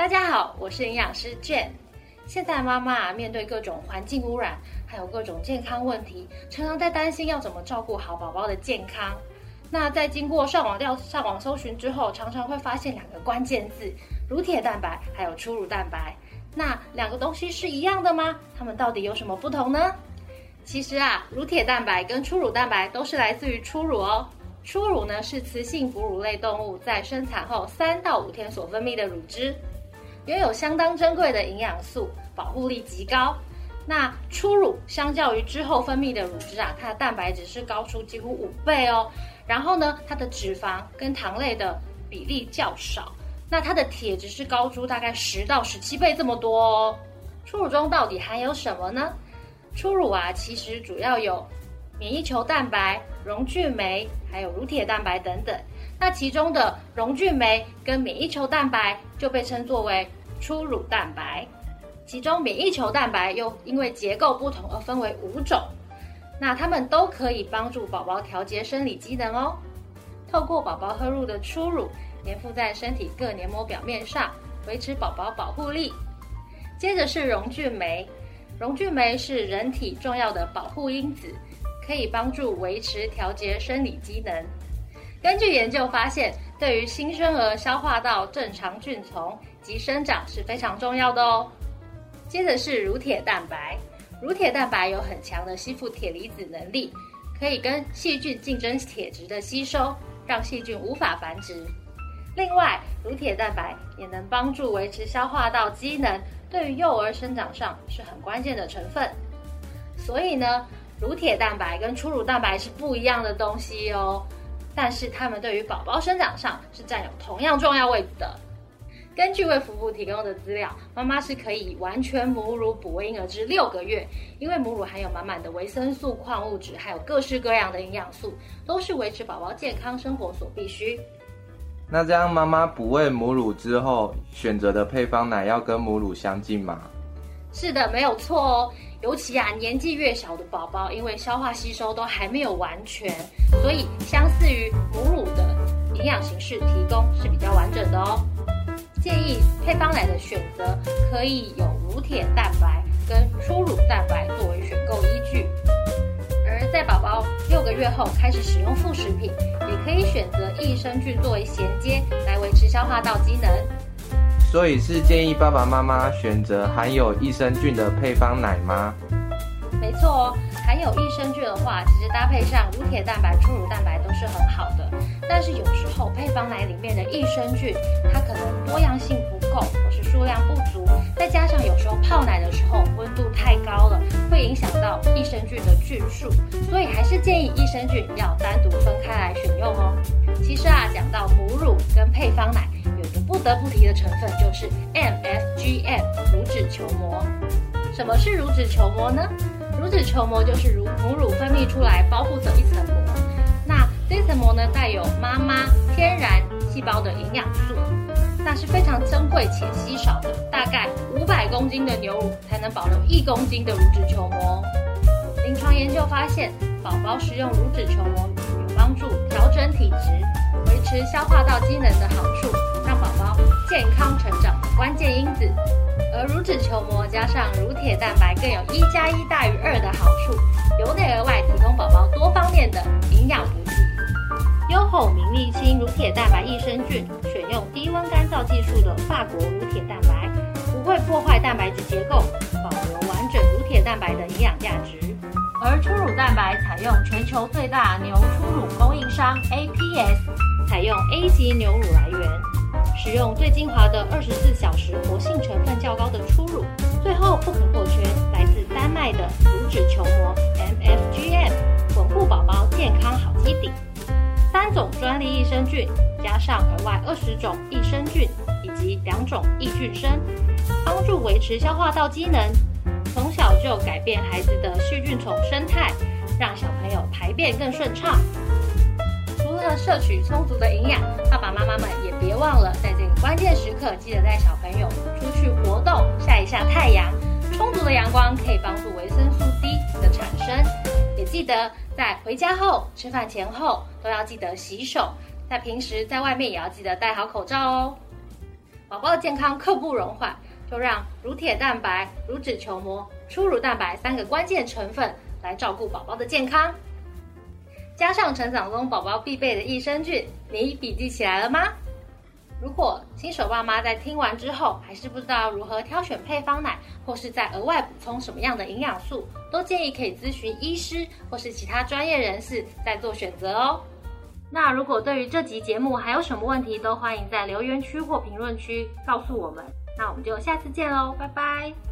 大家好，我是营养师 Jane。现在妈妈面对各种环境污染，还有各种健康问题，常常在担心要怎么照顾好宝宝的健康。那在经过上网调、上网搜寻之后，常常会发现两个关键字：乳铁蛋白还有初乳蛋白。那两个东西是一样的吗？它们到底有什么不同呢？其实啊，乳铁蛋白跟初乳蛋白都是来自于初乳哦。初乳呢是雌性哺乳类动物在生产后三到五天所分泌的乳汁，拥有相当珍贵的营养素，保护力极高。那初乳相较于之后分泌的乳汁啊，它的蛋白质是高出几乎五倍哦。然后呢，它的脂肪跟糖类的比例较少，那它的铁质是高出大概十到十七倍这么多哦。初乳中到底含有什么呢？初乳啊，其实主要有免疫球蛋白、溶菌酶，还有乳铁蛋白等等。那其中的溶菌酶跟免疫球蛋白就被称作为初乳蛋白。其中免疫球蛋白又因为结构不同而分为五种。那它们都可以帮助宝宝调节生理机能哦。透过宝宝喝入的初乳，粘附在身体各黏膜表面上，维持宝宝保护力。接着是溶菌酶。溶菌酶是人体重要的保护因子，可以帮助维持调节生理机能。根据研究发现，对于新生儿消化道正常菌丛及生长是非常重要的哦。接着是乳铁蛋白，乳铁蛋白有很强的吸附铁离子能力，可以跟细菌竞争铁质的吸收，让细菌无法繁殖。另外，乳铁蛋白也能帮助维持消化道机能。对于幼儿生长上是很关键的成分，所以呢，乳铁蛋白跟初乳蛋白是不一样的东西哦。但是它们对于宝宝生长上是占有同样重要位置的。根据卫福部提供的资料，妈妈是可以完全母乳哺喂婴儿至六个月，因为母乳含有满满的维生素、矿物质，还有各式各样的营养素，都是维持宝宝健康生活所必须。那这样妈妈哺喂母乳之后，选择的配方奶要跟母乳相近吗？是的，没有错哦。尤其啊，年纪越小的宝宝，因为消化吸收都还没有完全，所以相似于母乳的营养形式提供是比较完整。建议配方奶的选择可以有乳铁蛋白跟初乳蛋白作为选购依据。而在宝宝六个月后开始使用副食品。也可以选择益生菌作为衔接，来维持消化道机能。所以是建议爸爸妈妈选择含有益生菌的配方奶吗？没错哦，含有益生菌的话，其实搭配上乳铁蛋白、初乳蛋白都是很好的。但是有时候配方奶里面的益生菌，它可能多样性不够，或是数量不足，再加上有时候泡奶的时候温度太高了，会影响到益生菌的菌数，所以还是建议益生菌要单独分开来选用哦。其实啊，讲到母乳跟配方奶，有一个不得不提的成分就是 MFGM 乳脂球膜。什么是乳脂球膜呢？乳脂球膜就是乳母乳分泌出来包覆着一层膜。那这层膜呢，带有妈妈天然细胞的营养素，那是非常珍贵且稀少的。大概五百公斤的牛乳才能保留一公斤的乳脂球膜。临床研究发现，宝宝食用乳脂球膜有帮助调整体质、维持消化道机能的好处，让宝宝健康成长关键因子。而乳脂球膜加上乳铁蛋白，更有一加一大于二的好处，由内而外提供宝宝多方面的营养补给。优厚明利清乳铁蛋白益生菌，选用低温干燥技术的法国乳铁蛋白，不会破坏蛋白质结构，保留完整乳铁蛋白的营养价值。而初乳蛋白采用全球最大牛初乳供应商 APS，采用 A 级牛乳来源。使用最精华的二十四小时活性成分较高的初乳，最后不可或缺来自丹麦的乳脂球膜 MFGM，稳固宝宝健康好基底。三种专利益生菌加上额外二十种益生菌以及两种益菌生，帮助维持消化道机能，从小就改变孩子的细菌丛生态，让小朋友排便更顺畅。摄取充足的营养，爸爸妈妈们也别忘了在这个关键时刻，记得带小朋友出去活动，晒一下太阳。充足的阳光可以帮助维生素 D 的产生，也记得在回家后、吃饭前后都要记得洗手。在平时在外面也要记得戴好口罩哦。宝宝的健康刻不容缓，就让乳铁蛋白、乳脂球膜、初乳蛋白三个关键成分来照顾宝宝的健康。加上成长中宝宝必备的益生菌，你笔记起来了吗？如果新手爸妈在听完之后还是不知道如何挑选配方奶，或是在额外补充什么样的营养素，都建议可以咨询医师或是其他专业人士再做选择哦。那如果对于这集节目还有什么问题，都欢迎在留言区或评论区告诉我们。那我们就下次见喽，拜拜。